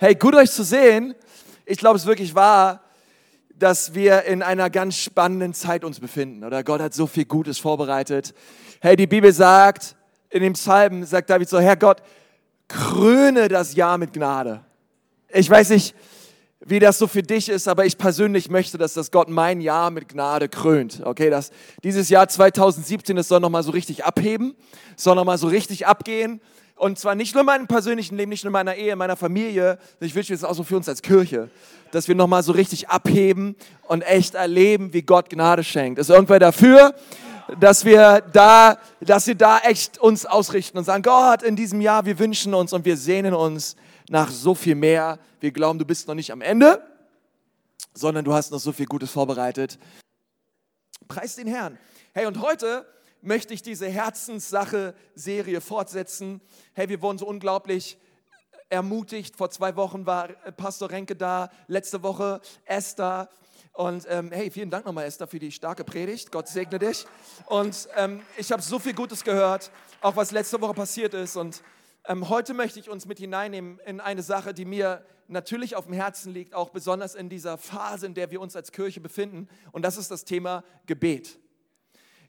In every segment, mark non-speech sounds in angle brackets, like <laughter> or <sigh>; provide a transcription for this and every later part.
Hey, gut euch zu sehen. Ich glaube, es ist wirklich wahr, dass wir in einer ganz spannenden Zeit uns befinden. Oder Gott hat so viel Gutes vorbereitet. Hey, die Bibel sagt, in dem Psalm sagt David so, Herr Gott, kröne das Jahr mit Gnade. Ich weiß nicht, wie das so für dich ist, aber ich persönlich möchte, dass das Gott mein Jahr mit Gnade krönt. Okay, dass dieses Jahr 2017, das soll nochmal so richtig abheben, soll nochmal so richtig abgehen. Und zwar nicht nur in meinem persönlichen Leben, nicht nur in meiner Ehe, in meiner Familie. Ich wünsche mir auch so für uns als Kirche, dass wir nochmal so richtig abheben und echt erleben, wie Gott Gnade schenkt. Ist irgendwer dafür? dass wir da, dass wir da echt uns ausrichten und sagen, Gott, in diesem Jahr, wir wünschen uns und wir sehnen uns nach so viel mehr. Wir glauben, du bist noch nicht am Ende, sondern du hast noch so viel Gutes vorbereitet. Preis den Herrn. Hey, und heute möchte ich diese Herzenssache-Serie fortsetzen. Hey, wir wurden so unglaublich ermutigt. Vor zwei Wochen war Pastor Renke da, letzte Woche Esther. Und ähm, hey, vielen Dank nochmal, Esther, für die starke Predigt. Gott segne dich. Und ähm, ich habe so viel Gutes gehört, auch was letzte Woche passiert ist. Und ähm, heute möchte ich uns mit hineinnehmen in eine Sache, die mir natürlich auf dem Herzen liegt, auch besonders in dieser Phase, in der wir uns als Kirche befinden. Und das ist das Thema Gebet.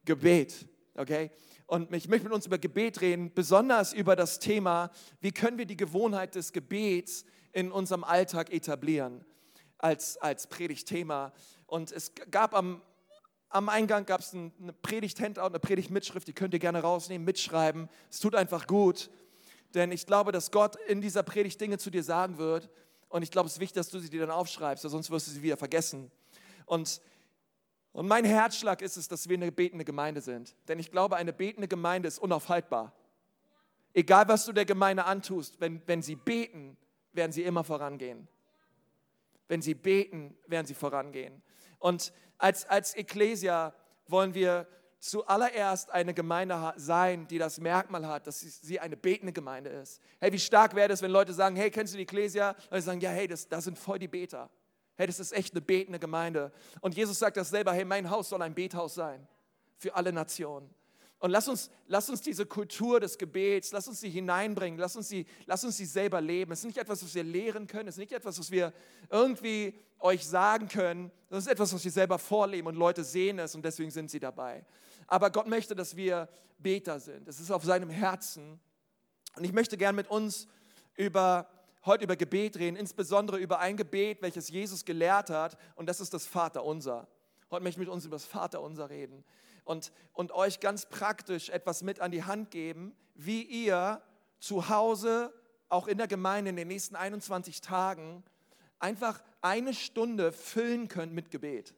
Gebet, okay? Und ich möchte mit uns über Gebet reden, besonders über das Thema, wie können wir die Gewohnheit des Gebets in unserem Alltag etablieren als, als Predigtthema. Und es gab am, am Eingang gab es eine Predigt-Handout, eine Predigt-Mitschrift, die könnt ihr gerne rausnehmen, mitschreiben. Es tut einfach gut. Denn ich glaube, dass Gott in dieser Predigt Dinge zu dir sagen wird. Und ich glaube, es ist wichtig, dass du sie dir dann aufschreibst, sonst wirst du sie wieder vergessen. Und, und mein Herzschlag ist es, dass wir eine betende Gemeinde sind. Denn ich glaube, eine betende Gemeinde ist unaufhaltbar. Egal, was du der Gemeinde antust, wenn, wenn sie beten, werden sie immer vorangehen. Wenn sie beten, werden sie vorangehen. Und als, als Ecclesia wollen wir zuallererst eine Gemeinde sein, die das Merkmal hat, dass sie eine betende Gemeinde ist. Hey, wie stark wäre das, wenn Leute sagen, hey, kennst du die Ecclesia? Und sie sagen, ja, hey, das, das sind voll die Beter. Hey, das ist echt eine betende Gemeinde. Und Jesus sagt das selber, hey, mein Haus soll ein Bethaus sein für alle Nationen. Und lass uns, lass uns diese Kultur des Gebets, lass uns sie hineinbringen, lass uns sie, lass uns sie selber leben. Es ist nicht etwas, was wir lehren können, es ist nicht etwas, was wir irgendwie euch sagen können, das ist etwas, was wir selber vorleben und Leute sehen es und deswegen sind sie dabei. Aber Gott möchte, dass wir Beter sind. Es ist auf seinem Herzen. Und ich möchte gern mit uns über, heute über Gebet reden, insbesondere über ein Gebet, welches Jesus gelehrt hat und das ist das Vaterunser. Heute möchte ich mit uns über das Vaterunser reden und, und euch ganz praktisch etwas mit an die Hand geben, wie ihr zu Hause, auch in der Gemeinde in den nächsten 21 Tagen, einfach eine Stunde füllen könnt mit Gebet.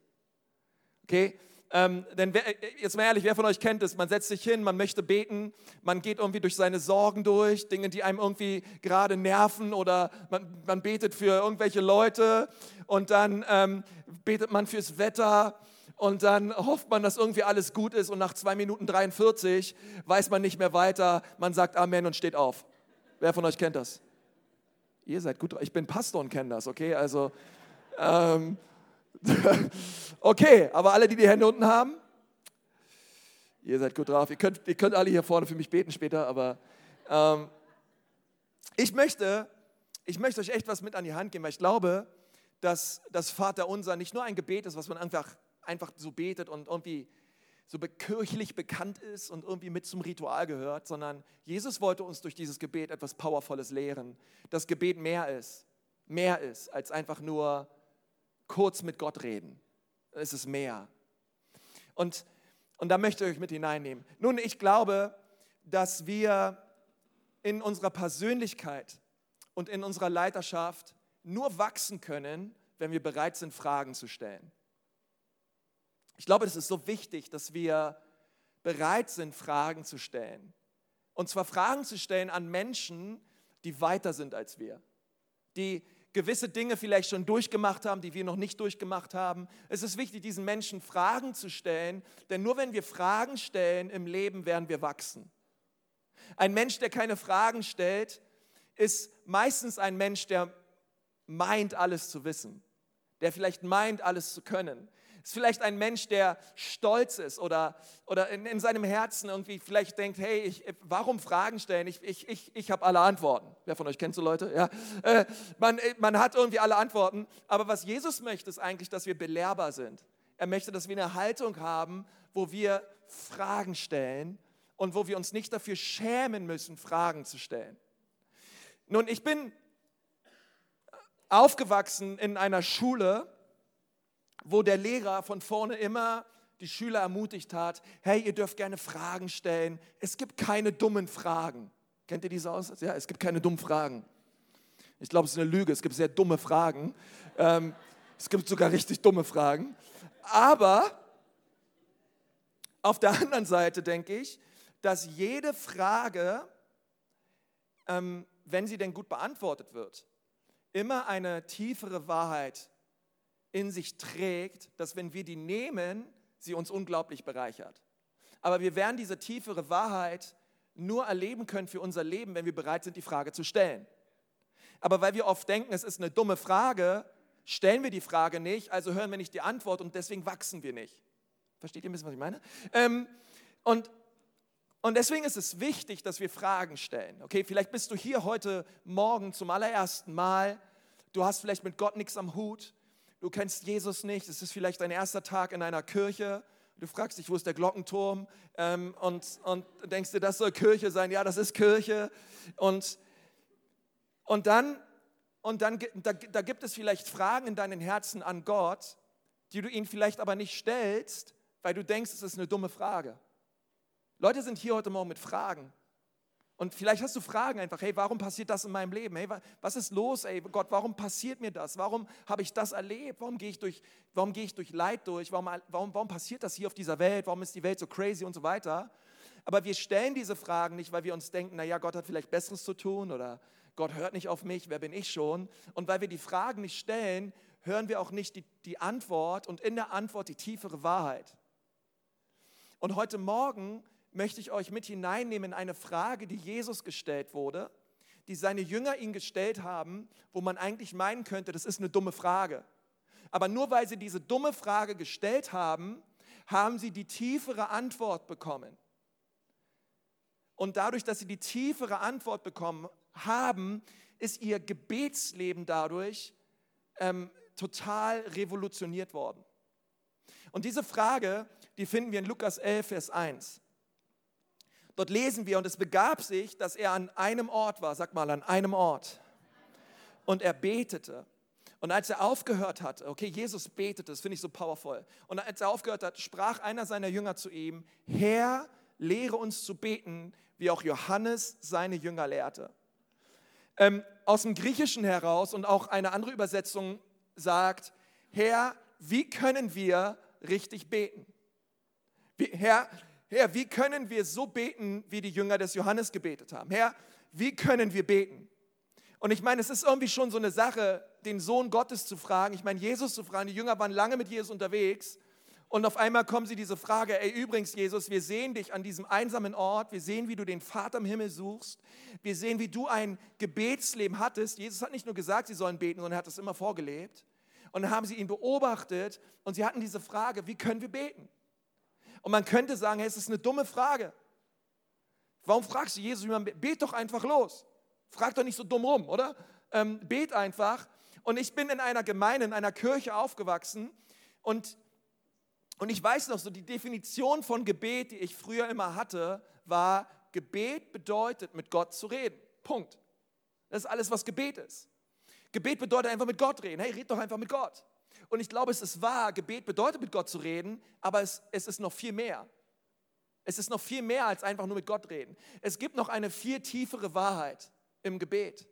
Okay? Ähm, denn wer, jetzt mal ehrlich, wer von euch kennt es? Man setzt sich hin, man möchte beten, man geht irgendwie durch seine Sorgen durch, Dinge, die einem irgendwie gerade nerven oder man, man betet für irgendwelche Leute und dann ähm, betet man fürs Wetter und dann hofft man, dass irgendwie alles gut ist und nach 2 Minuten 43 weiß man nicht mehr weiter. Man sagt Amen und steht auf. Wer von euch kennt das? Ihr seid gut. Ich bin Pastor und kenne das, okay? Also, ähm, <laughs> okay, aber alle, die die Hände unten haben, ihr seid gut drauf. Ihr könnt, ihr könnt alle hier vorne für mich beten später, aber ähm, ich, möchte, ich möchte euch echt was mit an die Hand geben, weil ich glaube, dass das Vaterunser nicht nur ein Gebet ist, was man einfach einfach so betet und irgendwie so kirchlich bekannt ist und irgendwie mit zum Ritual gehört, sondern Jesus wollte uns durch dieses Gebet etwas Powervolles lehren. Das Gebet mehr ist, mehr ist als einfach nur kurz mit Gott reden. Es ist mehr. Und, und da möchte ich euch mit hineinnehmen. Nun, ich glaube, dass wir in unserer Persönlichkeit und in unserer Leiterschaft nur wachsen können, wenn wir bereit sind, Fragen zu stellen. Ich glaube, es ist so wichtig, dass wir bereit sind, Fragen zu stellen. Und zwar Fragen zu stellen an Menschen, die weiter sind als wir, die gewisse Dinge vielleicht schon durchgemacht haben, die wir noch nicht durchgemacht haben. Es ist wichtig, diesen Menschen Fragen zu stellen, denn nur wenn wir Fragen stellen im Leben, werden wir wachsen. Ein Mensch, der keine Fragen stellt, ist meistens ein Mensch, der meint, alles zu wissen, der vielleicht meint, alles zu können, Ist vielleicht ein Mensch, der stolz ist oder, oder in, in seinem Herzen irgendwie vielleicht denkt, hey, ich, warum Fragen stellen? Ich, ich, ich, ich habe alle Antworten. Wer von euch kennt so Leute? Ja. Äh, man, man hat irgendwie alle Antworten. Aber was Jesus möchte, ist eigentlich, dass wir belehrbar sind. Er möchte, dass wir eine Haltung haben, wo wir Fragen stellen und wo wir uns nicht dafür schämen müssen, Fragen zu stellen. Nun, ich bin aufgewachsen in einer Schule, wo der Lehrer von vorne immer die Schüler ermutigt hat, hey, ihr dürft gerne Fragen stellen. Es gibt keine dummen Fragen. Kennt ihr diese Aussatz? Ja, es gibt keine dummen Fragen. Ich glaube, es ist eine Lüge. Es gibt sehr dumme Fragen. Ähm, es gibt sogar richtig dumme Fragen. Aber auf der anderen Seite denke ich, dass jede Frage, ähm, wenn sie denn gut beantwortet wird, immer eine tiefere Wahrheit in sich trägt, dass wenn wir die nehmen, sie uns unglaublich bereichert. Aber wir werden diese tiefere Wahrheit nur erleben können für unser Leben, wenn wir bereit sind, die Frage zu stellen. Aber weil wir oft denken, es ist eine dumme Frage, stellen wir die Frage nicht, also hören wir nicht die Antwort und deswegen wachsen wir nicht. Versteht ihr ein bisschen, was ich meine? Ähm, und, und deswegen ist es wichtig, dass wir Fragen stellen. Okay, vielleicht bist du hier heute Morgen zum allerersten Mal, du hast vielleicht mit Gott nichts am Hut, du kennst Jesus nicht, es ist vielleicht dein erster Tag in einer Kirche, du fragst dich, wo ist der Glockenturm ähm, und, und denkst dir, das soll Kirche sein, ja, das ist Kirche und, und dann, und dann da, da gibt es vielleicht Fragen in deinen Herzen an Gott, die du ihn vielleicht aber nicht stellst, weil du denkst, es ist eine dumme Frage. Leute sind hier heute Morgen mit Fragen. Und vielleicht hast du Fragen einfach, hey, warum passiert das in meinem Leben? Hey, was ist los, ey, Gott, warum passiert mir das? Warum habe ich das erlebt? Warum gehe ich durch, ich durch Leid durch? Warum, warum, warum passiert das hier auf dieser Welt? Warum ist die Welt so crazy und so weiter? Aber wir stellen diese Fragen nicht, weil wir uns denken, naja, Gott hat vielleicht Besseres zu tun oder Gott hört nicht auf mich, wer bin ich schon? Und weil wir die Fragen nicht stellen, hören wir auch nicht die, die Antwort und in der Antwort die tiefere Wahrheit. Und heute Morgen möchte ich euch mit hineinnehmen in eine Frage, die Jesus gestellt wurde, die seine Jünger ihn gestellt haben, wo man eigentlich meinen könnte, das ist eine dumme Frage. Aber nur weil sie diese dumme Frage gestellt haben, haben sie die tiefere Antwort bekommen. Und dadurch, dass sie die tiefere Antwort bekommen haben, ist ihr Gebetsleben dadurch ähm, total revolutioniert worden. Und diese Frage, die finden wir in Lukas 11, Vers 1. Dort lesen wir, und es begab sich, dass er an einem Ort war, sag mal, an einem Ort. Und er betete. Und als er aufgehört hatte, okay, Jesus betete, das finde ich so powerful. Und als er aufgehört hat, sprach einer seiner Jünger zu ihm, Herr, lehre uns zu beten, wie auch Johannes seine Jünger lehrte. Ähm, aus dem Griechischen heraus und auch eine andere Übersetzung sagt, Herr, wie können wir richtig beten? Wie, Herr, Herr, wie können wir so beten, wie die Jünger des Johannes gebetet haben? Herr, wie können wir beten? Und ich meine, es ist irgendwie schon so eine Sache, den Sohn Gottes zu fragen. Ich meine, Jesus zu fragen. Die Jünger waren lange mit Jesus unterwegs. Und auf einmal kommen sie diese Frage, ey, übrigens, Jesus, wir sehen dich an diesem einsamen Ort. Wir sehen, wie du den Vater im Himmel suchst. Wir sehen, wie du ein Gebetsleben hattest. Jesus hat nicht nur gesagt, sie sollen beten, sondern er hat es immer vorgelebt. Und dann haben sie ihn beobachtet und sie hatten diese Frage, wie können wir beten? Und man könnte sagen, hey, es ist eine dumme Frage. Warum fragst du Jesus, wie man bet doch einfach los? Frag doch nicht so dumm rum, oder? Ähm, bet einfach. Und ich bin in einer Gemeinde, in einer Kirche aufgewachsen und, und ich weiß noch so, die Definition von Gebet, die ich früher immer hatte, war, Gebet bedeutet, mit Gott zu reden. Punkt. Das ist alles, was Gebet ist. Gebet bedeutet einfach mit Gott reden. Hey, red doch einfach mit Gott. Und ich glaube, es ist wahr, Gebet bedeutet mit Gott zu reden, aber es, es ist noch viel mehr. Es ist noch viel mehr als einfach nur mit Gott reden. Es gibt noch eine viel tiefere Wahrheit im Gebet.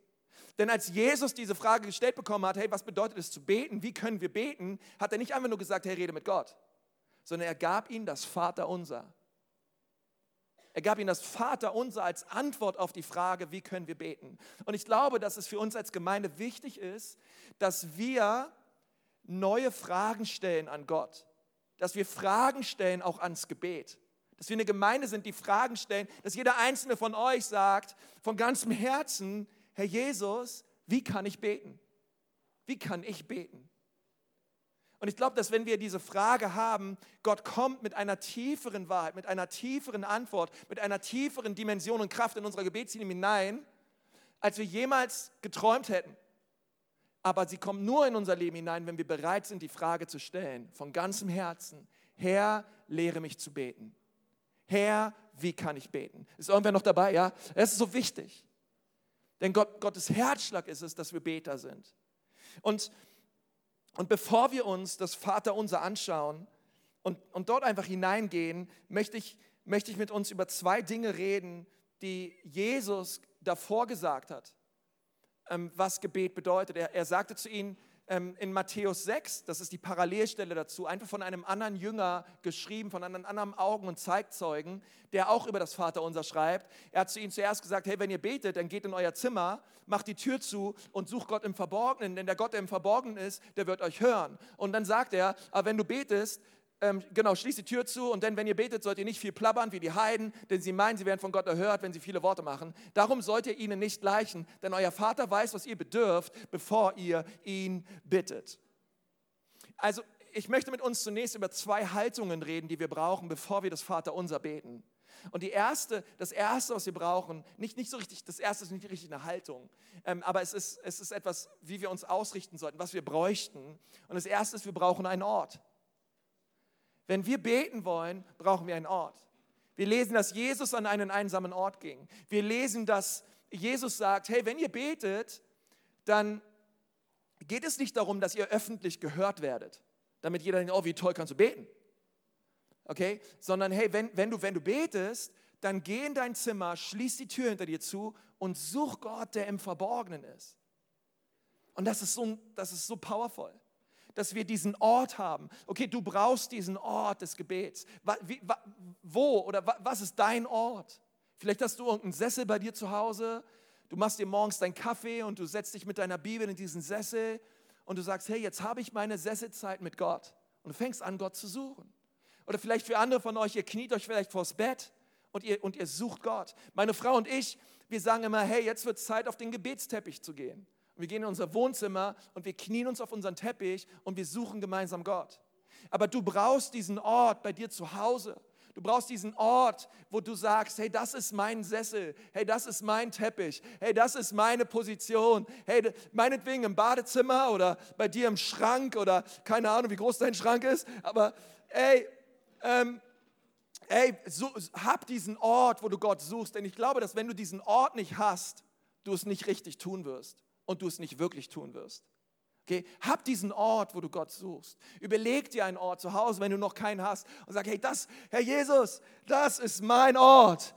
Denn als Jesus diese Frage gestellt bekommen hat, hey, was bedeutet es zu beten? Wie können wir beten? Hat er nicht einfach nur gesagt, hey, rede mit Gott, sondern er gab ihnen das Vaterunser. Er gab ihnen das Vaterunser als Antwort auf die Frage, wie können wir beten? Und ich glaube, dass es für uns als Gemeinde wichtig ist, dass wir neue Fragen stellen an Gott. Dass wir Fragen stellen auch ans Gebet. Dass wir eine Gemeinde sind, die Fragen stellen, dass jeder einzelne von euch sagt, von ganzem Herzen, Herr Jesus, wie kann ich beten? Wie kann ich beten? Und ich glaube, dass wenn wir diese Frage haben, Gott kommt mit einer tieferen Wahrheit, mit einer tieferen Antwort, mit einer tieferen Dimension und Kraft in unser Gebetsteam hinein, als wir jemals geträumt hätten. Aber sie kommt nur in unser Leben hinein, wenn wir bereit sind, die Frage zu stellen, von ganzem Herzen, Herr, lehre mich zu beten. Herr, wie kann ich beten? Ist irgendwer noch dabei? Ja, es ist so wichtig. Denn Gott, Gottes Herzschlag ist es, dass wir Beter sind. Und und bevor wir uns das Vaterunser anschauen und, und dort einfach hineingehen, möchte ich, möchte ich mit uns über zwei Dinge reden, die Jesus davor gesagt hat, ähm, was Gebet bedeutet. Er, er sagte zu ihnen, ähm, in Matthäus 6, das ist die Parallelstelle dazu, einfach von einem anderen Jünger geschrieben, von einem anderen Augen- und Zeitzeugen, der auch über das Vaterunser schreibt. Er hat zu ihnen zuerst gesagt, hey, wenn ihr betet, dann geht in euer Zimmer, macht die Tür zu und sucht Gott im Verborgenen, denn der Gott, der im Verborgenen ist, der wird euch hören. Und dann sagt er, aber wenn du betest, ähm, genau, schließt die Tür zu und denn, wenn ihr betet, sollt ihr nicht viel plappern wie die Heiden, denn sie meinen, sie werden von Gott erhört, wenn sie viele Worte machen. Darum sollt ihr ihnen nicht gleichen, denn euer Vater weiß, was ihr bedürft, bevor ihr ihn bittet. Also, ich möchte mit uns zunächst über zwei Haltungen reden, die wir brauchen, bevor wir das Vaterunser beten. Und die erste, das erste, was wir brauchen, nicht, nicht so richtig, das erste ist nicht richtig eine Haltung, ähm, aber es ist, es ist etwas, wie wir uns ausrichten sollten, was wir bräuchten. Und das erste ist, wir brauchen einen Ort. Wenn wir beten wollen, brauchen wir einen Ort. Wir lesen, dass Jesus an einen einsamen Ort ging. Wir lesen, dass Jesus sagt, hey, wenn ihr betet, dann geht es nicht darum, dass ihr öffentlich gehört werdet, damit jeder denkt, oh, wie toll kannst du beten. Okay? Sondern hey, wenn, wenn, du, wenn du betest, dann geh in dein Zimmer, schließ die Tür hinter dir zu und such Gott, der im Verborgenen ist. Und das ist so, das ist so powerful dass wir diesen Ort haben. Okay, du brauchst diesen Ort des Gebets. Wo oder was ist dein Ort? Vielleicht hast du irgendeinen Sessel bei dir zu Hause. Du machst dir morgens deinen Kaffee und du setzt dich mit deiner Bibel in diesen Sessel und du sagst, hey, jetzt habe ich meine Sesselzeit mit Gott. Und du fängst an, Gott zu suchen. Oder vielleicht für andere von euch, ihr kniet euch vielleicht vors Bett und ihr, und ihr sucht Gott. Meine Frau und ich, wir sagen immer, hey, jetzt wird es Zeit, auf den Gebetsteppich zu gehen. Wir gehen in unser Wohnzimmer und wir knien uns auf unseren Teppich und wir suchen gemeinsam Gott. Aber du brauchst diesen Ort bei dir zu Hause. Du brauchst diesen Ort, wo du sagst, hey, das ist mein Sessel, hey, das ist mein Teppich, hey, das ist meine Position, hey, meinetwegen im Badezimmer oder bei dir im Schrank oder keine Ahnung, wie groß dein Schrank ist, aber ey, ähm, ey, so, hab diesen Ort, wo du Gott suchst, denn ich glaube, dass wenn du diesen Ort nicht hast, du es nicht richtig tun wirst und du es nicht wirklich tun wirst. Okay? Hab diesen Ort, wo du Gott suchst. Überleg dir einen Ort zu Hause, wenn du noch keinen hast und sag, hey, das, Herr Jesus, das ist mein Ort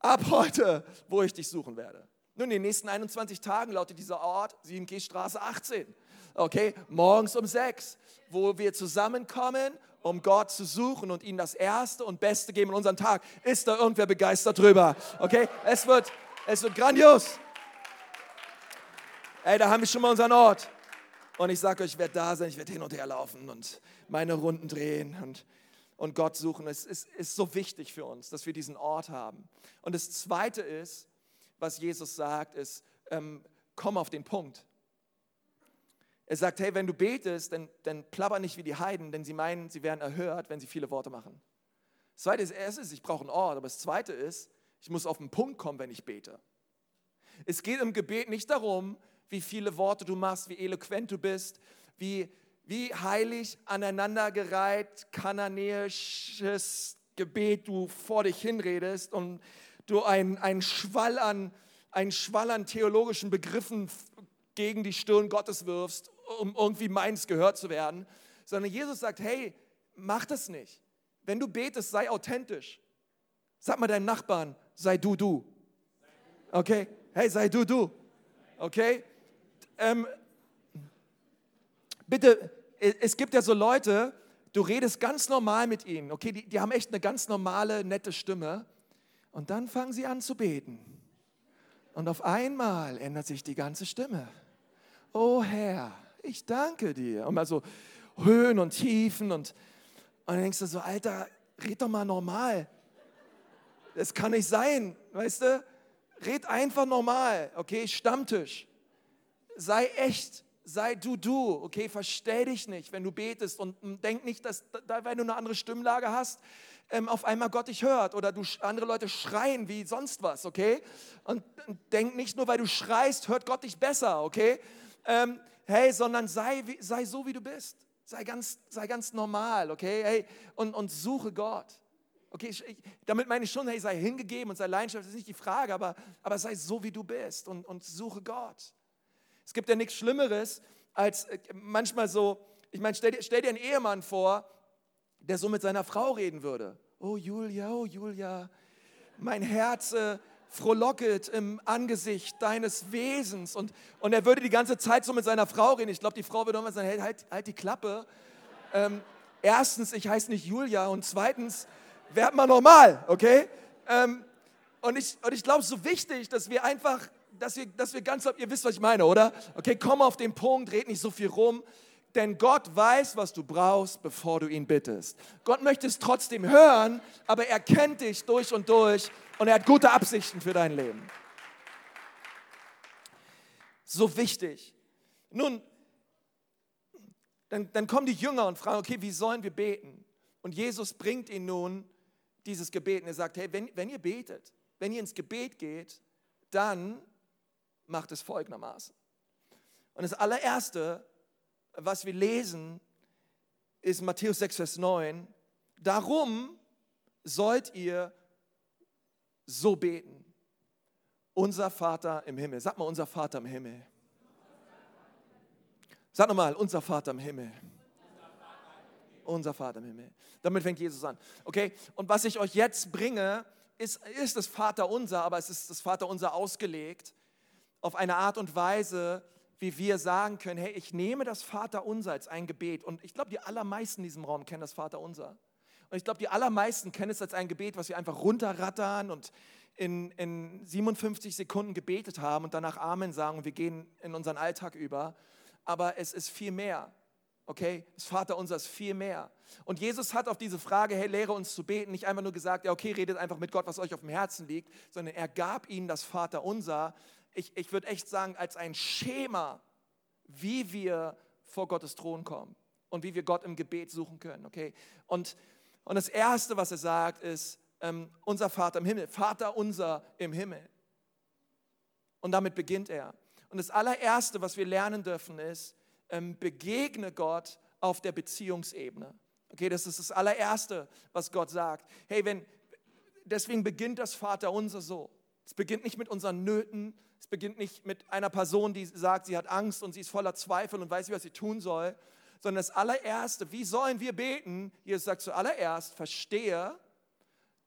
ab heute, wo ich dich suchen werde. Nun, in den nächsten 21 Tagen lautet dieser Ort 7G Straße 18. Okay, morgens um 6, wo wir zusammenkommen, um Gott zu suchen und ihm das Erste und Beste geben in unseren Tag. Ist da irgendwer begeistert drüber? Okay, es wird, es wird grandios. Ey, da haben wir schon mal unseren Ort. Und ich sage euch, ich werde da sein, ich werde hin und her laufen und meine Runden drehen und, und Gott suchen. Es ist, ist so wichtig für uns, dass wir diesen Ort haben. Und das Zweite ist, was Jesus sagt, ist, ähm, komm auf den Punkt. Er sagt, hey, wenn du betest, dann, dann plapper nicht wie die Heiden, denn sie meinen, sie werden erhört, wenn sie viele Worte machen. Das Zweite ist, erstens, ich brauche einen Ort, aber das Zweite ist, ich muss auf den Punkt kommen, wenn ich bete. Es geht im Gebet nicht darum, wie viele Worte du machst, wie eloquent du bist, wie, wie heilig aneinandergereiht kananäisches Gebet du vor dich hinredest und du einen, einen, Schwall an, einen Schwall an theologischen Begriffen gegen die Stirn Gottes wirfst, um irgendwie meins gehört zu werden, sondern Jesus sagt, hey, mach das nicht. Wenn du betest, sei authentisch. Sag mal deinen Nachbarn, sei du du. Okay? Hey, sei du du. Okay? Ähm, bitte, es gibt ja so Leute, du redest ganz normal mit ihnen, okay, die, die haben echt eine ganz normale, nette Stimme und dann fangen sie an zu beten. Und auf einmal ändert sich die ganze Stimme. Oh Herr, ich danke dir. Und mal so Höhen und Tiefen und, und dann denkst du so, Alter, red doch mal normal. Das kann nicht sein, weißt du? Red einfach normal, okay? Stammtisch sei echt, sei du du, okay? Verstell dich nicht, wenn du betest und denk nicht, dass, weil du eine andere Stimmlage hast, ähm, auf einmal Gott dich hört oder du andere Leute schreien wie sonst was, okay? Und denk nicht nur, weil du schreist, hört Gott dich besser, okay? Ähm, hey, sondern sei, sei so, wie du bist. Sei ganz, sei ganz normal, okay? Hey, und, und suche Gott. Okay, ich, damit meine ich schon, hey, sei hingegeben und sei leidenschaftlich, das ist nicht die Frage, aber, aber sei so, wie du bist und, und suche Gott. Es gibt ja nichts Schlimmeres als äh, manchmal so, ich meine, stell dir, stell dir einen Ehemann vor, der so mit seiner Frau reden würde. Oh Julia, oh Julia, mein Herz äh, frohlocket im Angesicht deines Wesens. Und, und er würde die ganze Zeit so mit seiner Frau reden. Ich glaube, die Frau würde immer sagen, hey, halt, halt die Klappe. Ähm, erstens, ich heiße nicht Julia und zweitens, werd mal normal, okay? Ähm, und ich, und ich glaube, es ist so wichtig, dass wir einfach dass wir, dass wir ganz, ihr wisst, was ich meine, oder? Okay, komm auf den Punkt, red nicht so viel rum, denn Gott weiß, was du brauchst, bevor du ihn bittest. Gott möchte es trotzdem hören, aber er kennt dich durch und durch und er hat gute Absichten für dein Leben. So wichtig. Nun, dann, dann kommen die Jünger und fragen, okay, wie sollen wir beten? Und Jesus bringt ihnen nun dieses Gebet und er sagt, hey, wenn, wenn ihr betet, wenn ihr ins Gebet geht, dann macht es folgendermaßen. Und das allererste, was wir lesen, ist Matthäus 6, Vers 9. Darum sollt ihr so beten. Unser Vater im Himmel. Sag mal, unser Vater im Himmel. Sag nochmal, unser Vater im Himmel. Unser Vater im Himmel. Damit fängt Jesus an. Okay? Und was ich euch jetzt bringe, ist, ist das Vater unser, aber es ist das Vater unser ausgelegt auf eine Art und Weise, wie wir sagen können, hey, ich nehme das Vaterunser als ein Gebet. Und ich glaube, die allermeisten in diesem Raum kennen das Vaterunser. Und ich glaube, die allermeisten kennen es als ein Gebet, was wir einfach runterrattern und in, in 57 Sekunden gebetet haben und danach Amen sagen und wir gehen in unseren Alltag über. Aber es ist viel mehr. Okay, das Vaterunser ist viel mehr. Und Jesus hat auf diese Frage, hey, lehre uns zu beten, nicht einfach nur gesagt, ja, okay, redet einfach mit Gott, was euch auf dem Herzen liegt, sondern er gab ihnen das Vaterunser, ich, ich würde echt sagen, als ein Schema, wie wir vor Gottes Thron kommen und wie wir Gott im Gebet suchen können. Okay? Und, und das Erste, was er sagt, ist, ähm, unser Vater im Himmel, Vater unser im Himmel. Und damit beginnt er. Und das allererste, was wir lernen dürfen, ist, ähm, begegne Gott auf der Beziehungsebene. Okay, das ist das allererste, was Gott sagt. Hey, wenn, deswegen beginnt das Vater unser so. Es beginnt nicht mit unseren Nöten, es beginnt nicht mit einer Person, die sagt, sie hat Angst und sie ist voller Zweifel und weiß nicht, was sie tun soll, sondern das allererste, wie sollen wir beten? Jesus sagt zuallererst, verstehe,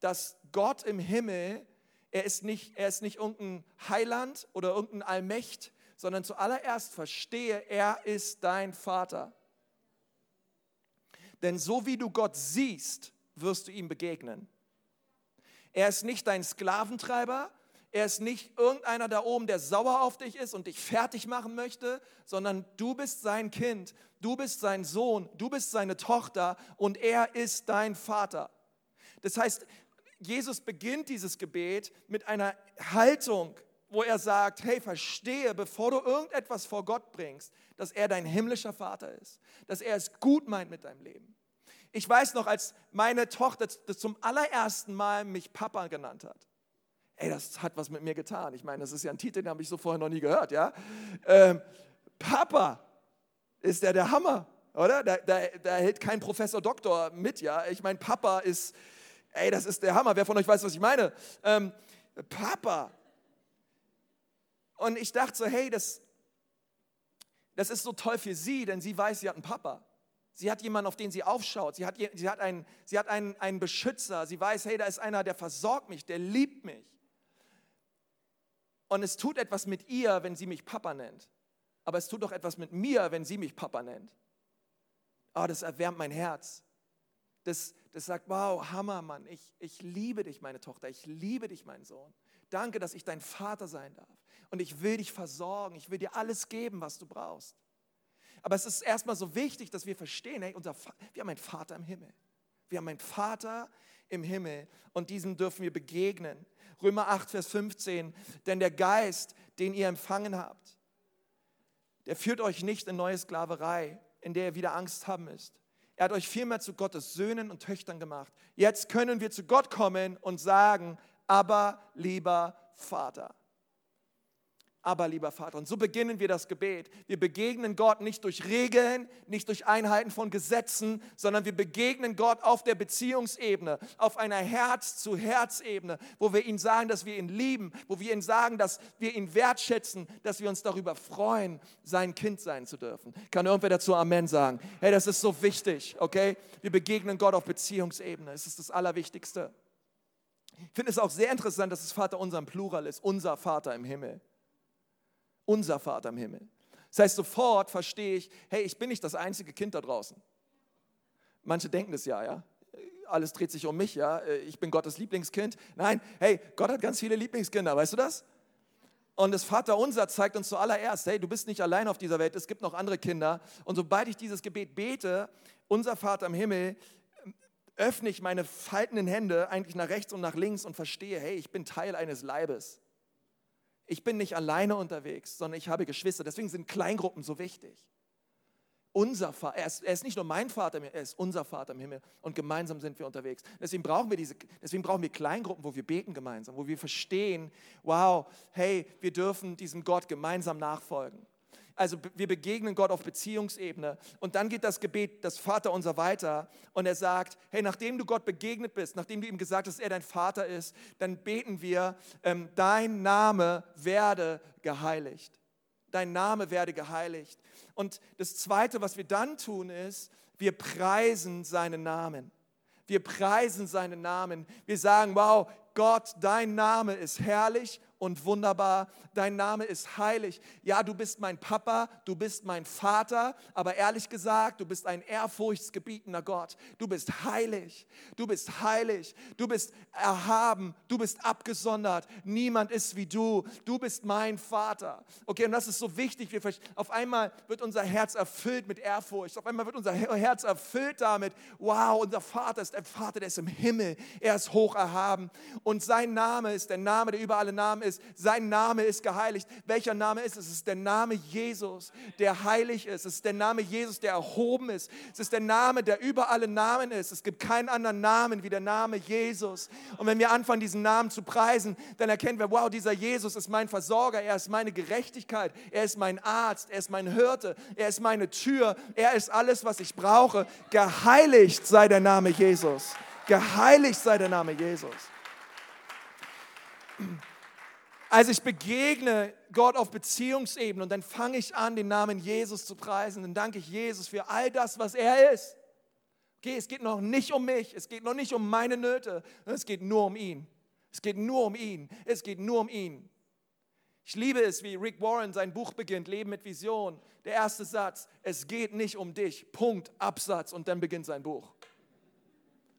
dass Gott im Himmel, er ist nicht, er ist nicht irgendein Heiland oder irgendein Allmächt, sondern zuallererst verstehe, er ist dein Vater. Denn so wie du Gott siehst, wirst du ihm begegnen. Er ist nicht dein Sklaventreiber, er ist nicht irgendeiner da oben, der sauer auf dich ist und dich fertig machen möchte, sondern du bist sein Kind, du bist sein Sohn, du bist seine Tochter und er ist dein Vater. Das heißt, Jesus beginnt dieses Gebet mit einer Haltung, wo er sagt, hey, verstehe, bevor du irgendetwas vor Gott bringst, dass er dein himmlischer Vater ist, dass er es gut meint mit deinem Leben. Ich weiß noch, als meine Tochter zum allerersten Mal mich Papa genannt hat ey, das hat was mit mir getan. Ich meine, das ist ja ein Titel, den habe ich so vorher noch nie gehört, ja. Ähm, Papa ist der der Hammer, oder? Da, da, da hält kein Professor Doktor mit, ja. Ich meine, Papa ist, ey, das ist der Hammer. Wer von euch weiß, was ich meine? Ähm, Papa. Und ich dachte so, hey, das, das ist so toll für sie, denn sie weiß, sie hat einen Papa. Sie hat jemanden, auf den sie aufschaut. Sie hat, sie hat, einen, sie hat einen, einen Beschützer. Sie weiß, hey, da ist einer, der versorgt mich, der liebt mich. Und es tut etwas mit ihr, wenn sie mich Papa nennt. Aber es tut doch etwas mit mir, wenn sie mich Papa nennt. Oh, das erwärmt mein Herz. Das, das sagt, wow, Hammer, Mann, ich, ich liebe dich, meine Tochter, ich liebe dich, mein Sohn. Danke, dass ich dein Vater sein darf. Und ich will dich versorgen, ich will dir alles geben, was du brauchst. Aber es ist erstmal so wichtig, dass wir verstehen, hey, unser, wir haben einen Vater im Himmel. Wir haben einen Vater im Himmel und diesem dürfen wir begegnen. Römer 8, Vers 15, denn der Geist, den ihr empfangen habt, der führt euch nicht in neue Sklaverei, in der ihr wieder Angst haben müsst. Er hat euch vielmehr zu Gottes Söhnen und Töchtern gemacht. Jetzt können wir zu Gott kommen und sagen, aber lieber Vater aber lieber Vater. Und so beginnen wir das Gebet. Wir begegnen Gott nicht durch Regeln, nicht durch Einhalten von Gesetzen, sondern wir begegnen Gott auf der Beziehungsebene, auf einer Herz-zu-Herz-Ebene, wo wir ihn sagen, dass wir ihn lieben, wo wir ihn sagen, dass wir ihn wertschätzen, dass wir uns darüber freuen, sein Kind sein zu dürfen. Kann irgendwer dazu Amen sagen? Hey, das ist so wichtig, okay? Wir begegnen Gott auf Beziehungsebene. Es ist das Allerwichtigste. Ich finde es auch sehr interessant, dass das Vater unser Plural ist, unser Vater im Himmel unser Vater im Himmel. Das heißt, sofort verstehe ich, hey, ich bin nicht das einzige Kind da draußen. Manche denken das ja, ja. Alles dreht sich um mich, ja. Ich bin Gottes Lieblingskind. Nein, hey, Gott hat ganz viele Lieblingskinder, weißt du das? Und das Vaterunser zeigt uns zuallererst, hey, du bist nicht allein auf dieser Welt, es gibt noch andere Kinder. Und sobald ich dieses Gebet bete, unser Vater im Himmel, öffne ich meine faltenden Hände eigentlich nach rechts und nach links und verstehe, hey, ich bin Teil eines Leibes. Ich bin nicht alleine unterwegs, sondern ich habe Geschwister. Deswegen sind Kleingruppen so wichtig. Unser Vater, er ist, er ist nicht nur mein Vater, er ist unser Vater im Himmel und gemeinsam sind wir unterwegs. Deswegen brauchen wir diese, deswegen brauchen wir Kleingruppen, wo wir beten gemeinsam, wo wir verstehen, wow, hey, wir dürfen diesem Gott gemeinsam nachfolgen. Also wir begegnen Gott auf Beziehungsebene. Und dann geht das Gebet, das Vater unser weiter. Und er sagt, hey, nachdem du Gott begegnet bist, nachdem du ihm gesagt hast, dass er dein Vater ist, dann beten wir, ähm, dein Name werde geheiligt. Dein Name werde geheiligt. Und das Zweite, was wir dann tun, ist, wir preisen seinen Namen. Wir preisen seinen Namen. Wir sagen, wow, Gott, dein Name ist herrlich und wunderbar. Dein Name ist heilig. Ja, du bist mein Papa, du bist mein Vater, aber ehrlich gesagt, du bist ein ehrfurchtsgebietender Gott. Du bist heilig, du bist heilig, du bist erhaben, du bist abgesondert. Niemand ist wie du. Du bist mein Vater. Okay, und das ist so wichtig. Wir, auf einmal wird unser Herz erfüllt mit Ehrfurcht. Auf einmal wird unser Herz erfüllt damit, wow, unser Vater ist ein Vater, der ist im Himmel. Er ist hoch erhaben. Und sein Name ist der Name, der über alle Namen ist ist. Sein Name ist geheiligt. Welcher Name ist es? Es ist der Name Jesus, der heilig ist. Es ist der Name Jesus, der erhoben ist. Es ist der Name, der über alle Namen ist. Es gibt keinen anderen Namen wie der Name Jesus. Und wenn wir anfangen, diesen Namen zu preisen, dann erkennen wir, wow, dieser Jesus ist mein Versorger, er ist meine Gerechtigkeit, er ist mein Arzt, er ist mein Hirte, er ist meine Tür, er ist alles, was ich brauche. Geheiligt sei der Name Jesus. Geheiligt sei der Name Jesus. Also ich begegne Gott auf Beziehungsebene und dann fange ich an, den Namen Jesus zu preisen. Dann danke ich Jesus für all das, was er ist. Okay, es geht noch nicht um mich, es geht noch nicht um meine Nöte, es geht nur um ihn. Es geht nur um ihn, es geht nur um ihn. Ich liebe es, wie Rick Warren sein Buch beginnt, Leben mit Vision. Der erste Satz, es geht nicht um dich, Punkt, Absatz und dann beginnt sein Buch.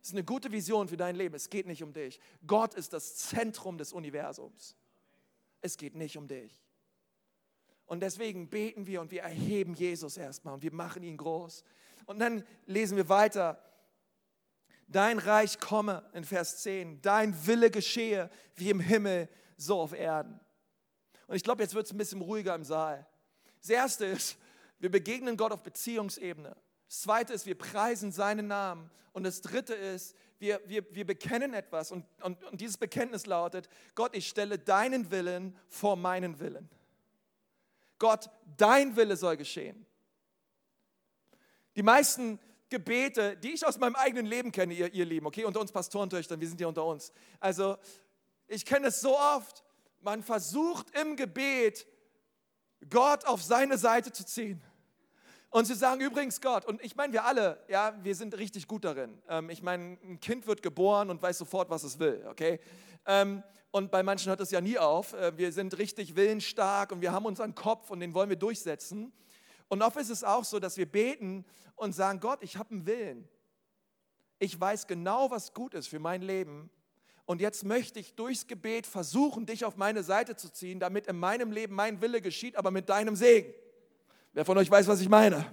Das ist eine gute Vision für dein Leben, es geht nicht um dich. Gott ist das Zentrum des Universums. Es geht nicht um dich. Und deswegen beten wir und wir erheben Jesus erstmal und wir machen ihn groß. Und dann lesen wir weiter. Dein Reich komme in Vers 10. Dein Wille geschehe wie im Himmel, so auf Erden. Und ich glaube, jetzt wird es ein bisschen ruhiger im Saal. Das Erste ist, wir begegnen Gott auf Beziehungsebene. Das Zweite ist, wir preisen seinen Namen. Und das Dritte ist, wir, wir, wir bekennen etwas. Und, und, und dieses Bekenntnis lautet, Gott, ich stelle deinen Willen vor meinen Willen. Gott, dein Wille soll geschehen. Die meisten Gebete, die ich aus meinem eigenen Leben kenne, ihr, ihr Lieben, okay, unter uns Pastorentöchtern, wir sind hier unter uns. Also, ich kenne es so oft, man versucht im Gebet, Gott auf seine Seite zu ziehen. Und sie sagen übrigens Gott, und ich meine, wir alle, ja, wir sind richtig gut darin. Ähm, ich meine, ein Kind wird geboren und weiß sofort, was es will, okay? Ähm, und bei manchen hört es ja nie auf. Äh, wir sind richtig willensstark und wir haben unseren Kopf und den wollen wir durchsetzen. Und oft ist es auch so, dass wir beten und sagen, Gott, ich habe einen Willen. Ich weiß genau, was gut ist für mein Leben. Und jetzt möchte ich durchs Gebet versuchen, dich auf meine Seite zu ziehen, damit in meinem Leben mein Wille geschieht, aber mit deinem Segen. Wer von euch weiß, was ich meine?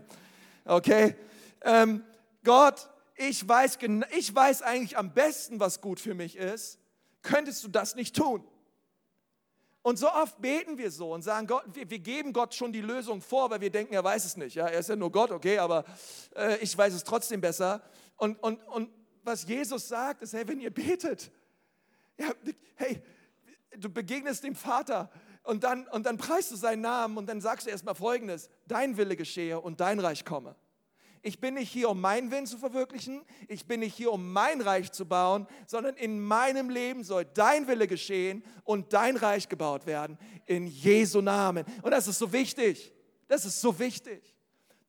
Okay? Ähm, Gott, ich weiß, ich weiß eigentlich am besten, was gut für mich ist. Könntest du das nicht tun? Und so oft beten wir so und sagen, Gott, wir, wir, geben Gott schon die Lösung vor, weil wir denken, er weiß es nicht. Ja, er ist ja nur Gott, okay, aber äh, ich weiß es trotzdem besser. Und, und, und was Jesus sagt, ist, hey, wenn ihr betet, ja, hey, du begegnest dem Vater und dann, und dann preist du seinen Namen und dann sagst du erstmal Folgendes, dein Wille geschehe und dein Reich komme. Ich bin nicht hier, um meinen Willen zu verwirklichen. Ich bin nicht hier, um mein Reich zu bauen, sondern in meinem Leben soll dein Wille geschehen und dein Reich gebaut werden. In Jesu Namen. Und das ist so wichtig. Das ist so wichtig.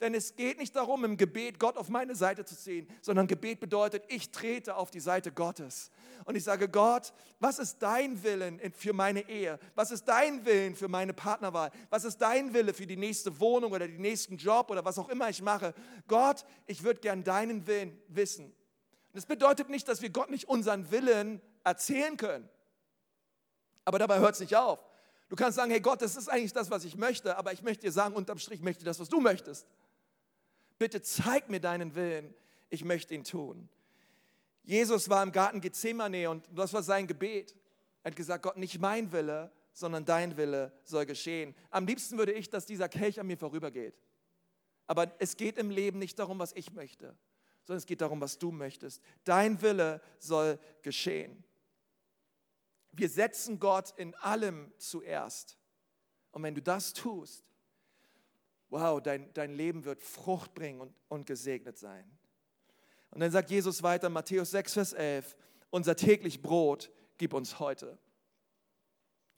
Denn es geht nicht darum, im Gebet Gott auf meine Seite zu ziehen, sondern Gebet bedeutet, ich trete auf die Seite Gottes. Und ich sage, Gott, was ist dein Willen für meine Ehe? Was ist dein Willen für meine Partnerwahl? Was ist dein Wille für die nächste Wohnung oder den nächsten Job oder was auch immer ich mache? Gott, ich würde gern deinen Willen wissen. das bedeutet nicht, dass wir Gott nicht unseren Willen erzählen können. Aber dabei hört es nicht auf. Du kannst sagen, hey Gott, das ist eigentlich das, was ich möchte, aber ich möchte dir sagen, unterm Strich möchte ich das, was du möchtest. Bitte zeig mir deinen Willen, ich möchte ihn tun. Jesus war im Garten Gethsemane und das war sein Gebet. Er hat gesagt, Gott, nicht mein Wille, sondern dein Wille soll geschehen. Am liebsten würde ich, dass dieser Kelch an mir vorübergeht. Aber es geht im Leben nicht darum, was ich möchte, sondern es geht darum, was du möchtest. Dein Wille soll geschehen. Wir setzen Gott in allem zuerst. Und wenn du das tust, wow, dein, dein Leben wird Frucht bringen und, und gesegnet sein. Und dann sagt Jesus weiter, Matthäus 6, Vers 11, unser täglich Brot gib uns heute.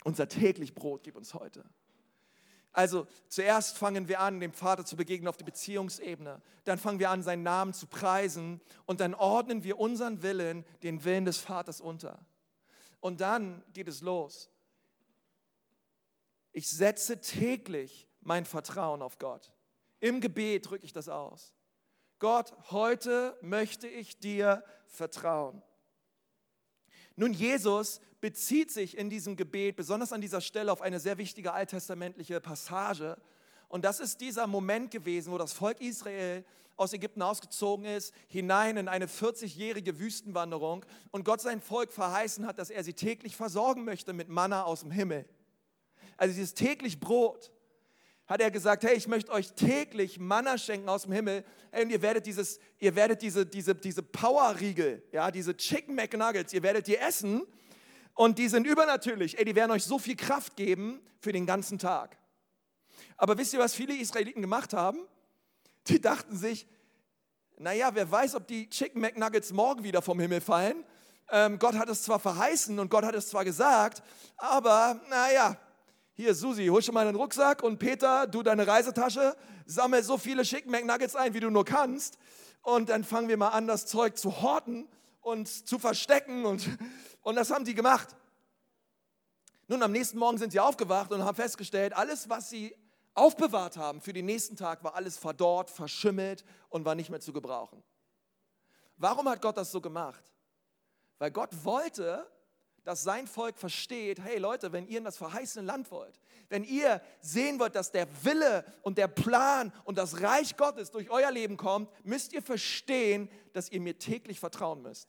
Unser täglich Brot gib uns heute. Also zuerst fangen wir an, dem Vater zu begegnen auf der Beziehungsebene. Dann fangen wir an, seinen Namen zu preisen. Und dann ordnen wir unseren Willen, den Willen des Vaters unter. Und dann geht es los. Ich setze täglich mein Vertrauen auf Gott. Im Gebet drücke ich das aus. Gott, heute möchte ich dir vertrauen. Nun, Jesus bezieht sich in diesem Gebet besonders an dieser Stelle auf eine sehr wichtige alttestamentliche Passage. Und das ist dieser Moment gewesen, wo das Volk Israel aus Ägypten ausgezogen ist, hinein in eine 40-jährige Wüstenwanderung und Gott sein Volk verheißen hat, dass er sie täglich versorgen möchte mit Manna aus dem Himmel. Also dieses täglich Brot hat er gesagt, hey, ich möchte euch täglich Manna schenken aus dem Himmel. Hey, und ihr werdet dieses, ihr werdet diese, diese, diese Power-Riegel, ja, diese Chicken McNuggets, ihr werdet die essen. Und die sind übernatürlich. Ey, die werden euch so viel Kraft geben für den ganzen Tag. Aber wisst ihr, was viele Israeliten gemacht haben? Die dachten sich, naja, wer weiß, ob die Chicken McNuggets morgen wieder vom Himmel fallen. Ähm, Gott hat es zwar verheißen und Gott hat es zwar gesagt, aber naja, hier, Susi, hol schon mal deinen Rucksack und Peter, du deine Reisetasche, sammel so viele Chicken McNuggets ein, wie du nur kannst. Und dann fangen wir mal an, das Zeug zu horten und zu verstecken. Und, und das haben die gemacht. Nun, am nächsten Morgen sind sie aufgewacht und haben festgestellt, alles, was sie aufbewahrt haben für den nächsten Tag, war alles verdorrt, verschimmelt und war nicht mehr zu gebrauchen. Warum hat Gott das so gemacht? Weil Gott wollte, dass sein Volk versteht, hey Leute, wenn ihr in das verheißene Land wollt, wenn ihr sehen wollt, dass der Wille und der Plan und das Reich Gottes durch euer Leben kommt, müsst ihr verstehen, dass ihr mir täglich vertrauen müsst.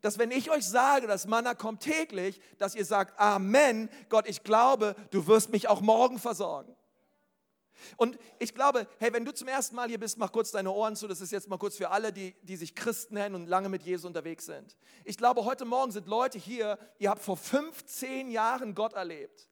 Dass wenn ich euch sage, dass Manna kommt täglich, dass ihr sagt, Amen, Gott, ich glaube, du wirst mich auch morgen versorgen. Und ich glaube, hey, wenn du zum ersten Mal hier bist, mach kurz deine Ohren zu. Das ist jetzt mal kurz für alle, die, die sich Christen nennen und lange mit Jesus unterwegs sind. Ich glaube, heute Morgen sind Leute hier, ihr habt vor 15 Jahren Gott erlebt.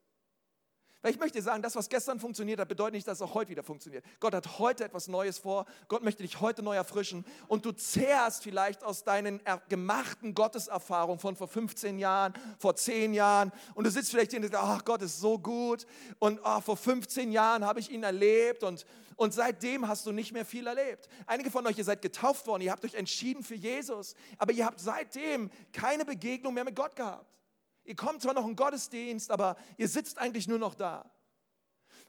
Weil ich möchte sagen, das, was gestern funktioniert hat, bedeutet nicht, dass es auch heute wieder funktioniert. Gott hat heute etwas Neues vor. Gott möchte dich heute neu erfrischen. Und du zehrst vielleicht aus deinen gemachten Gotteserfahrungen von vor 15 Jahren, vor 10 Jahren. Und du sitzt vielleicht hier und sagst, ach, Gott ist so gut. Und oh, vor 15 Jahren habe ich ihn erlebt. Und, und seitdem hast du nicht mehr viel erlebt. Einige von euch, ihr seid getauft worden. Ihr habt euch entschieden für Jesus. Aber ihr habt seitdem keine Begegnung mehr mit Gott gehabt. Ihr kommt zwar noch in Gottesdienst, aber ihr sitzt eigentlich nur noch da.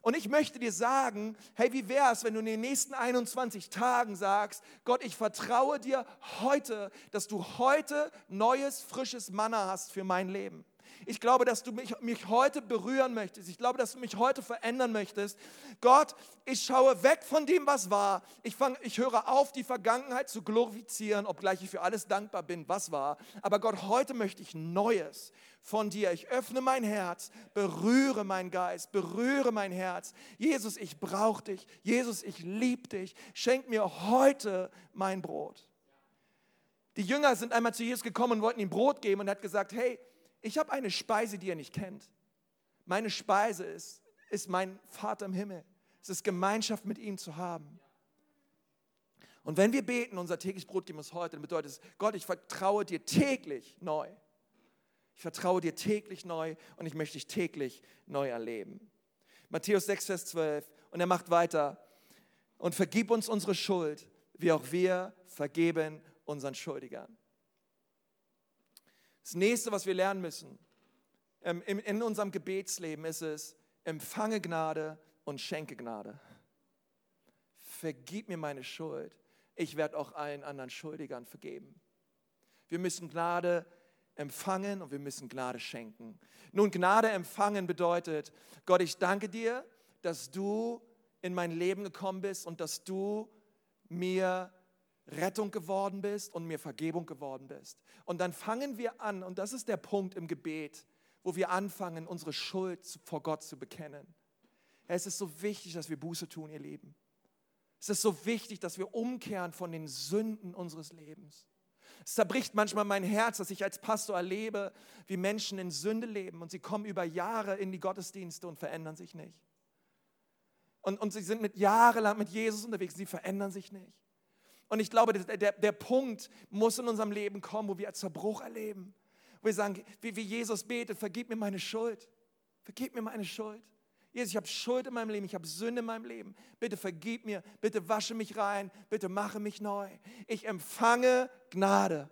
Und ich möchte dir sagen, hey, wie wär's, wenn du in den nächsten 21 Tagen sagst, Gott, ich vertraue dir heute, dass du heute neues, frisches Manna hast für mein Leben. Ich glaube, dass du mich, mich heute berühren möchtest. Ich glaube, dass du mich heute verändern möchtest. Gott, ich schaue weg von dem, was war. Ich, fang, ich höre auf, die Vergangenheit zu glorifizieren, obgleich ich für alles dankbar bin, was war. Aber Gott, heute möchte ich Neues von dir. Ich öffne mein Herz, berühre meinen Geist, berühre mein Herz. Jesus, ich brauche dich. Jesus, ich liebe dich. Schenk mir heute mein Brot. Die Jünger sind einmal zu Jesus gekommen und wollten ihm Brot geben und er hat gesagt, hey, ich habe eine Speise, die ihr nicht kennt. Meine Speise ist, ist mein Vater im Himmel. Es ist Gemeinschaft mit ihm zu haben. Und wenn wir beten, unser tägliches Brot geben uns heute, dann bedeutet es, Gott, ich vertraue dir täglich neu. Ich vertraue dir täglich neu und ich möchte dich täglich neu erleben. Matthäus 6, Vers 12. Und er macht weiter. Und vergib uns unsere Schuld, wie auch wir vergeben unseren Schuldigern. Das nächste, was wir lernen müssen ähm, in unserem Gebetsleben, ist es, empfange Gnade und schenke Gnade. Vergib mir meine Schuld. Ich werde auch allen anderen Schuldigern vergeben. Wir müssen Gnade empfangen und wir müssen Gnade schenken. Nun, Gnade empfangen bedeutet, Gott, ich danke dir, dass du in mein Leben gekommen bist und dass du mir Rettung geworden bist und mir Vergebung geworden bist. Und dann fangen wir an, und das ist der Punkt im Gebet, wo wir anfangen, unsere Schuld vor Gott zu bekennen. Es ist so wichtig, dass wir Buße tun, ihr Lieben. Es ist so wichtig, dass wir umkehren von den Sünden unseres Lebens. Es zerbricht manchmal mein Herz, dass ich als Pastor erlebe, wie Menschen in Sünde leben und sie kommen über Jahre in die Gottesdienste und verändern sich nicht. Und, und sie sind mit jahrelang mit Jesus unterwegs, sie verändern sich nicht. Und ich glaube, der, der, der Punkt muss in unserem Leben kommen, wo wir Zerbruch erleben. Wo wir sagen, wie, wie Jesus betet, vergib mir meine Schuld. Vergib mir meine Schuld. Jesus, ich habe Schuld in meinem Leben, ich habe Sünde in meinem Leben. Bitte vergib mir, bitte wasche mich rein, bitte mache mich neu. Ich empfange Gnade.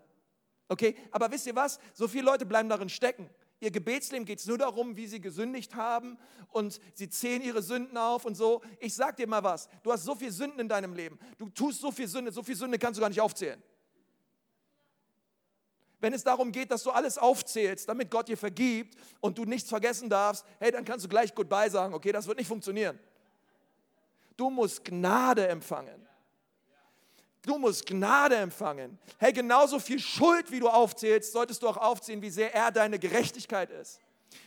Okay, aber wisst ihr was? So viele Leute bleiben darin stecken. Ihr Gebetsleben geht es nur darum, wie sie gesündigt haben und sie zählen ihre Sünden auf und so. Ich sag dir mal was, du hast so viel Sünden in deinem Leben. Du tust so viel Sünde, so viel Sünde kannst du gar nicht aufzählen. Wenn es darum geht, dass du alles aufzählst, damit Gott dir vergibt und du nichts vergessen darfst, hey, dann kannst du gleich Goodbye sagen, okay, das wird nicht funktionieren. Du musst Gnade empfangen. Du musst Gnade empfangen. Hey, genauso viel Schuld, wie du aufzählst, solltest du auch aufzählen, wie sehr er deine Gerechtigkeit ist.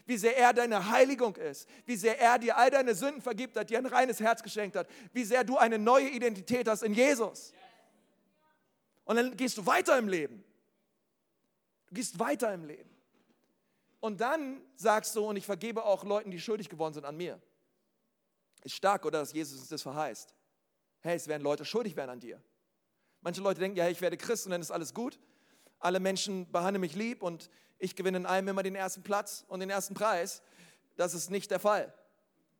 Wie sehr er deine Heiligung ist. Wie sehr er dir all deine Sünden vergibt hat, dir ein reines Herz geschenkt hat. Wie sehr du eine neue Identität hast in Jesus. Und dann gehst du weiter im Leben. Du gehst weiter im Leben. Und dann sagst du, und ich vergebe auch Leuten, die schuldig geworden sind an mir. Ist stark, oder dass Jesus uns das verheißt. Hey, es werden Leute schuldig werden an dir. Manche Leute denken, ja, ich werde Christ und dann ist alles gut. Alle Menschen behandeln mich lieb und ich gewinne in allem immer den ersten Platz und den ersten Preis. Das ist nicht der Fall.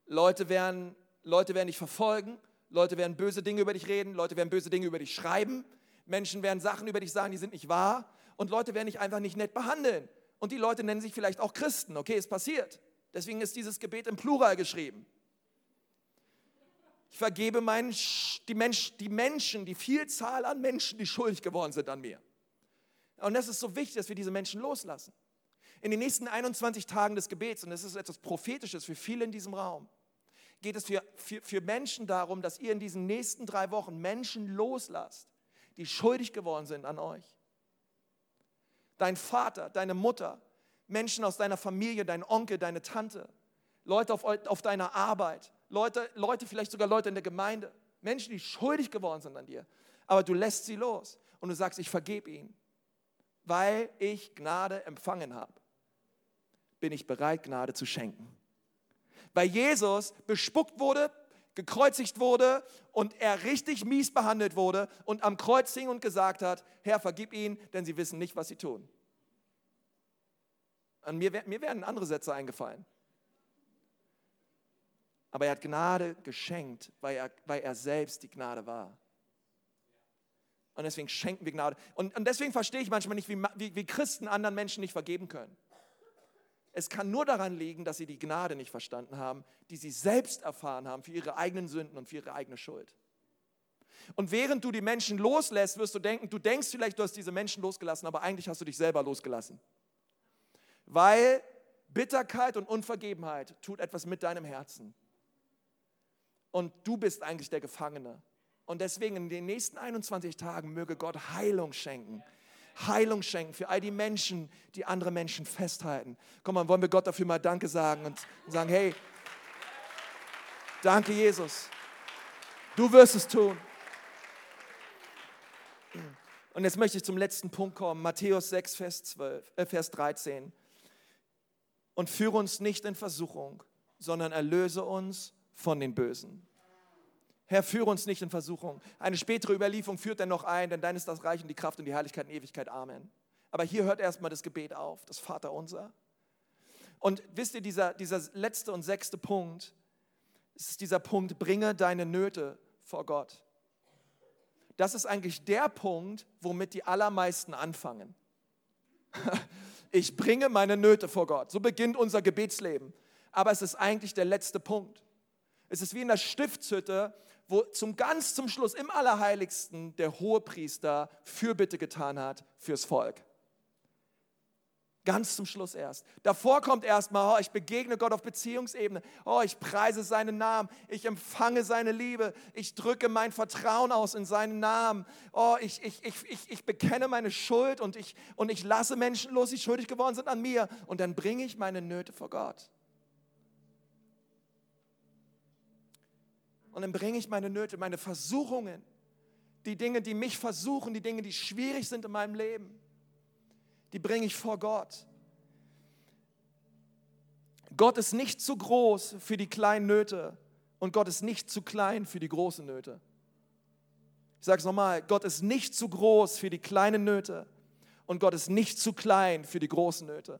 Leute werden, Leute werden dich verfolgen, Leute werden böse Dinge über dich reden, Leute werden böse Dinge über dich schreiben, Menschen werden Sachen über dich sagen, die sind nicht wahr und Leute werden dich einfach nicht nett behandeln. Und die Leute nennen sich vielleicht auch Christen. Okay, es passiert. Deswegen ist dieses Gebet im Plural geschrieben. Ich vergebe meinen, die, Mensch, die Menschen, die Vielzahl an Menschen, die schuldig geworden sind an mir. Und das ist so wichtig, dass wir diese Menschen loslassen. In den nächsten 21 Tagen des Gebets, und das ist etwas Prophetisches für viele in diesem Raum, geht es für, für, für Menschen darum, dass ihr in diesen nächsten drei Wochen Menschen loslasst, die schuldig geworden sind an euch. Dein Vater, deine Mutter, Menschen aus deiner Familie, dein Onkel, deine Tante, Leute auf, auf deiner Arbeit, Leute, Leute, vielleicht sogar Leute in der Gemeinde, Menschen, die schuldig geworden sind an dir. Aber du lässt sie los und du sagst, ich vergebe ihnen, weil ich Gnade empfangen habe. Bin ich bereit, Gnade zu schenken. Weil Jesus bespuckt wurde, gekreuzigt wurde und er richtig mies behandelt wurde und am Kreuz hing und gesagt hat, Herr, vergib ihnen, denn sie wissen nicht, was sie tun. An mir, mir werden andere Sätze eingefallen. Aber er hat Gnade geschenkt, weil er, weil er selbst die Gnade war. Und deswegen schenken wir Gnade. Und, und deswegen verstehe ich manchmal nicht, wie, wie, wie Christen anderen Menschen nicht vergeben können. Es kann nur daran liegen, dass sie die Gnade nicht verstanden haben, die sie selbst erfahren haben für ihre eigenen Sünden und für ihre eigene Schuld. Und während du die Menschen loslässt, wirst du denken, du denkst vielleicht, du hast diese Menschen losgelassen, aber eigentlich hast du dich selber losgelassen. Weil Bitterkeit und Unvergebenheit tut etwas mit deinem Herzen. Und du bist eigentlich der Gefangene. Und deswegen in den nächsten 21 Tagen möge Gott Heilung schenken. Heilung schenken für all die Menschen, die andere Menschen festhalten. Komm mal, wollen wir Gott dafür mal Danke sagen und sagen, hey, danke Jesus. Du wirst es tun. Und jetzt möchte ich zum letzten Punkt kommen, Matthäus 6, Vers, 12, äh, Vers 13. Und führe uns nicht in Versuchung, sondern erlöse uns von den Bösen. Herr, führe uns nicht in Versuchung. Eine spätere Überlieferung führt dann noch ein, denn dein ist das Reich und die Kraft und die Herrlichkeit in Ewigkeit. Amen. Aber hier hört erstmal das Gebet auf, das Vaterunser. Und wisst ihr, dieser, dieser letzte und sechste Punkt, ist dieser Punkt, bringe deine Nöte vor Gott. Das ist eigentlich der Punkt, womit die allermeisten anfangen. <laughs> Ich bringe meine Nöte vor Gott. So beginnt unser Gebetsleben. Aber es ist eigentlich der letzte Punkt. Es ist wie in der Stiftshütte, wo zum ganz zum Schluss im Allerheiligsten der Hohepriester Fürbitte getan hat fürs Volk. Ganz zum Schluss erst. Davor kommt erstmal, oh, ich begegne Gott auf Beziehungsebene. Oh, ich preise seinen Namen. Ich empfange seine Liebe. Ich drücke mein Vertrauen aus in seinen Namen. Oh, ich, ich, ich, ich, ich bekenne meine Schuld und ich, und ich lasse Menschen los, die schuldig geworden sind an mir. Und dann bringe ich meine Nöte vor Gott. Und dann bringe ich meine Nöte, meine Versuchungen, die Dinge, die mich versuchen, die Dinge, die schwierig sind in meinem Leben, die bringe ich vor Gott. Gott ist nicht zu groß für die kleinen Nöte und Gott ist nicht zu klein für die großen Nöte. Ich sage es nochmal, Gott ist nicht zu groß für die kleinen Nöte und Gott ist nicht zu klein für die großen Nöte.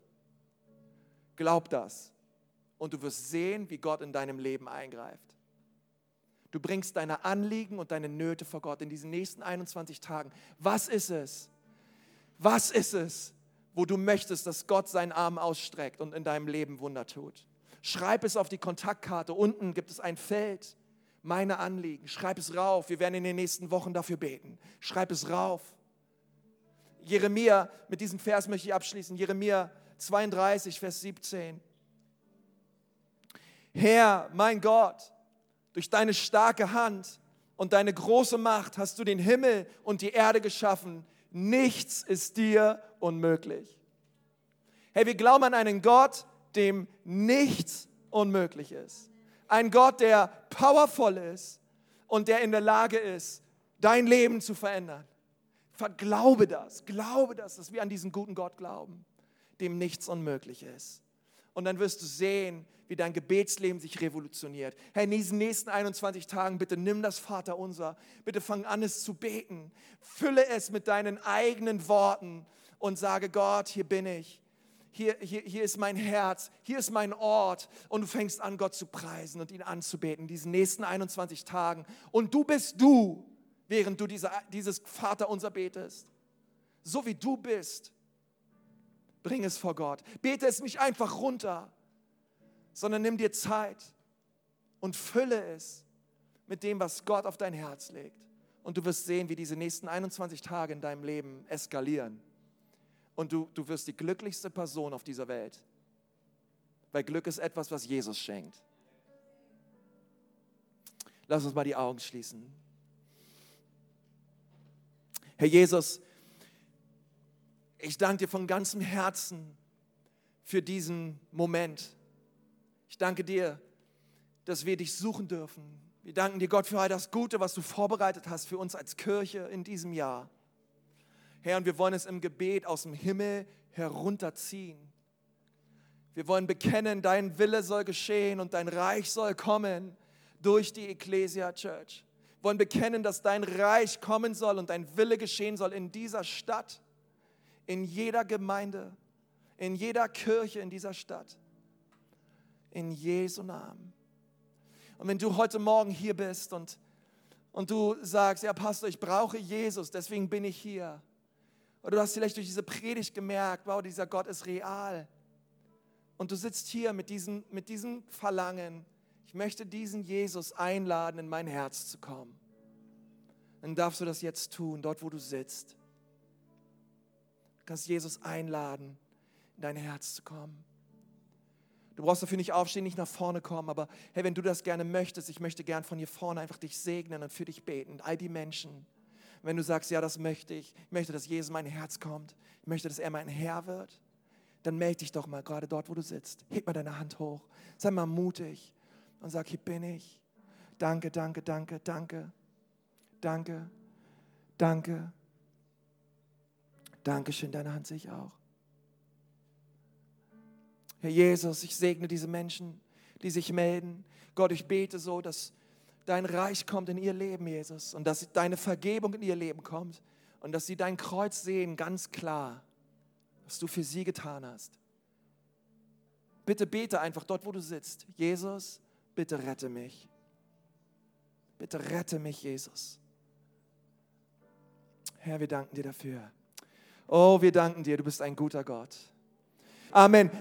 Glaub das und du wirst sehen, wie Gott in deinem Leben eingreift. Du bringst deine Anliegen und deine Nöte vor Gott in diesen nächsten 21 Tagen. Was ist es? Was ist es, wo du möchtest, dass Gott seinen Arm ausstreckt und in deinem Leben Wunder tut? Schreib es auf die Kontaktkarte. Unten gibt es ein Feld. Meine Anliegen. Schreib es rauf. Wir werden in den nächsten Wochen dafür beten. Schreib es rauf. Jeremia, mit diesem Vers möchte ich abschließen. Jeremia 32, Vers 17. Herr, mein Gott, durch deine starke Hand und deine große Macht hast du den Himmel und die Erde geschaffen. Nichts ist dir unmöglich. Hey, wir glauben an einen Gott, dem nichts unmöglich ist. Ein Gott, der powervoll ist und der in der Lage ist, dein Leben zu verändern. Verglaube das, glaube das, dass wir an diesen guten Gott glauben, dem nichts unmöglich ist. Und dann wirst du sehen, wie dein Gebetsleben sich revolutioniert. Herr, in diesen nächsten 21 Tagen, bitte nimm das Vaterunser. Bitte fang an, es zu beten. Fülle es mit deinen eigenen Worten und sage, Gott, hier bin ich. Hier, hier, hier ist mein Herz, hier ist mein Ort. Und du fängst an, Gott zu preisen und ihn anzubeten, in diesen nächsten 21 Tagen. Und du bist du, während du diese, dieses Vaterunser betest. So wie du bist, bring es vor Gott. Bete es nicht einfach runter sondern nimm dir Zeit und fülle es mit dem, was Gott auf dein Herz legt. Und du wirst sehen, wie diese nächsten 21 Tage in deinem Leben eskalieren. Und du, du wirst die glücklichste Person auf dieser Welt. Weil Glück ist etwas, was Jesus schenkt. Lass uns mal die Augen schließen. Herr Jesus, ich danke dir von ganzem Herzen für diesen Moment. Ich danke dir, dass wir dich suchen dürfen. Wir danken dir, Gott, für all das Gute, was du vorbereitet hast für uns als Kirche in diesem Jahr. Herr, und wir wollen es im Gebet aus dem Himmel herunterziehen. Wir wollen bekennen, dein Wille soll geschehen und dein Reich soll kommen durch die Ecclesia Church. Wir wollen bekennen, dass dein Reich kommen soll und dein Wille geschehen soll in dieser Stadt, in jeder Gemeinde, in jeder Kirche in dieser Stadt in Jesu Namen. Und wenn du heute Morgen hier bist und, und du sagst, ja Pastor, ich brauche Jesus, deswegen bin ich hier. Oder du hast vielleicht durch diese Predigt gemerkt, wow, dieser Gott ist real. Und du sitzt hier mit diesem, mit diesem Verlangen, ich möchte diesen Jesus einladen, in mein Herz zu kommen. Dann darfst du das jetzt tun, dort wo du sitzt. Kannst Jesus einladen, in dein Herz zu kommen. Du brauchst dafür nicht aufstehen, nicht nach vorne kommen, aber hey, wenn du das gerne möchtest, ich möchte gern von hier vorne einfach dich segnen und für dich beten. All die Menschen. Wenn du sagst, ja, das möchte ich, ich möchte, dass Jesus in mein Herz kommt, ich möchte, dass er mein Herr wird, dann melde dich doch mal gerade dort, wo du sitzt. Heb mal deine Hand hoch. Sei mal mutig und sag, hier bin ich. Danke, danke, danke, danke, danke, danke. Dankeschön, deine Hand sehe ich auch. Herr Jesus, ich segne diese Menschen, die sich melden. Gott, ich bete so, dass dein Reich kommt in ihr Leben, Jesus, und dass deine Vergebung in ihr Leben kommt und dass sie dein Kreuz sehen, ganz klar, was du für sie getan hast. Bitte bete einfach dort, wo du sitzt. Jesus, bitte rette mich. Bitte rette mich, Jesus. Herr, wir danken dir dafür. Oh, wir danken dir, du bist ein guter Gott. Amen.